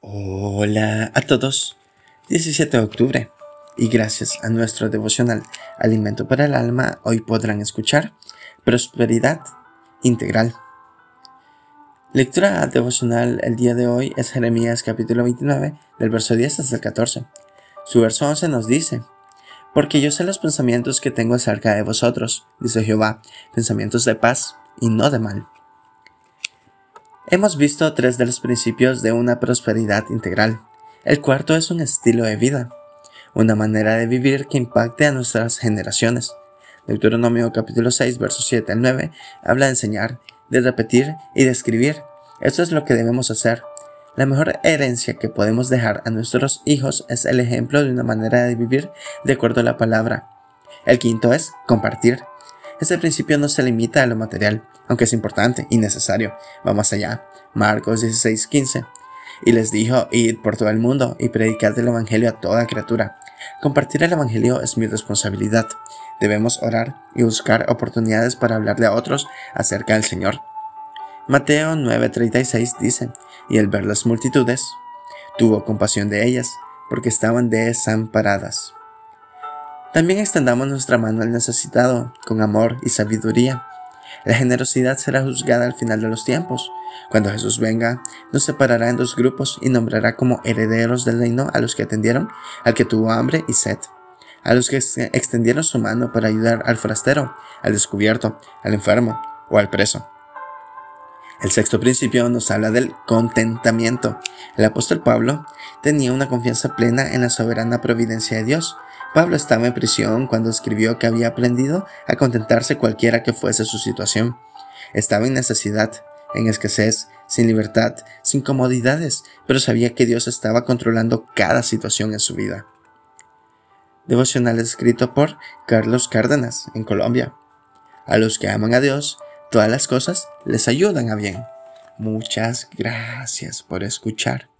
Hola a todos, 17 de octubre y gracias a nuestro devocional Alimento para el Alma hoy podrán escuchar Prosperidad Integral. Lectura devocional el día de hoy es Jeremías capítulo 29 del verso 10 hasta el 14. Su verso 11 nos dice, Porque yo sé los pensamientos que tengo acerca de vosotros, dice Jehová, pensamientos de paz y no de mal Hemos visto tres de los principios de una prosperidad integral. El cuarto es un estilo de vida, una manera de vivir que impacte a nuestras generaciones. Deuteronomio capítulo 6, versos 7 al 9 habla de enseñar, de repetir y de escribir. Esto es lo que debemos hacer. La mejor herencia que podemos dejar a nuestros hijos es el ejemplo de una manera de vivir de acuerdo a la palabra. El quinto es compartir. Este principio no se limita a lo material, aunque es importante y necesario. Vamos allá. Marcos 16:15. Y les dijo, id por todo el mundo y predicad el Evangelio a toda criatura. Compartir el Evangelio es mi responsabilidad. Debemos orar y buscar oportunidades para hablarle a otros acerca del Señor. Mateo 9:36 dice, y al ver las multitudes, tuvo compasión de ellas, porque estaban desamparadas. También extendamos nuestra mano al necesitado, con amor y sabiduría. La generosidad será juzgada al final de los tiempos. Cuando Jesús venga, nos separará en dos grupos y nombrará como herederos del reino a los que atendieron al que tuvo hambre y sed, a los que extendieron su mano para ayudar al forastero, al descubierto, al enfermo o al preso. El sexto principio nos habla del contentamiento. El apóstol Pablo tenía una confianza plena en la soberana providencia de Dios. Pablo estaba en prisión cuando escribió que había aprendido a contentarse cualquiera que fuese su situación. Estaba en necesidad, en escasez, sin libertad, sin comodidades, pero sabía que Dios estaba controlando cada situación en su vida. Devocional escrito por Carlos Cárdenas, en Colombia. A los que aman a Dios, todas las cosas les ayudan a bien. Muchas gracias por escuchar.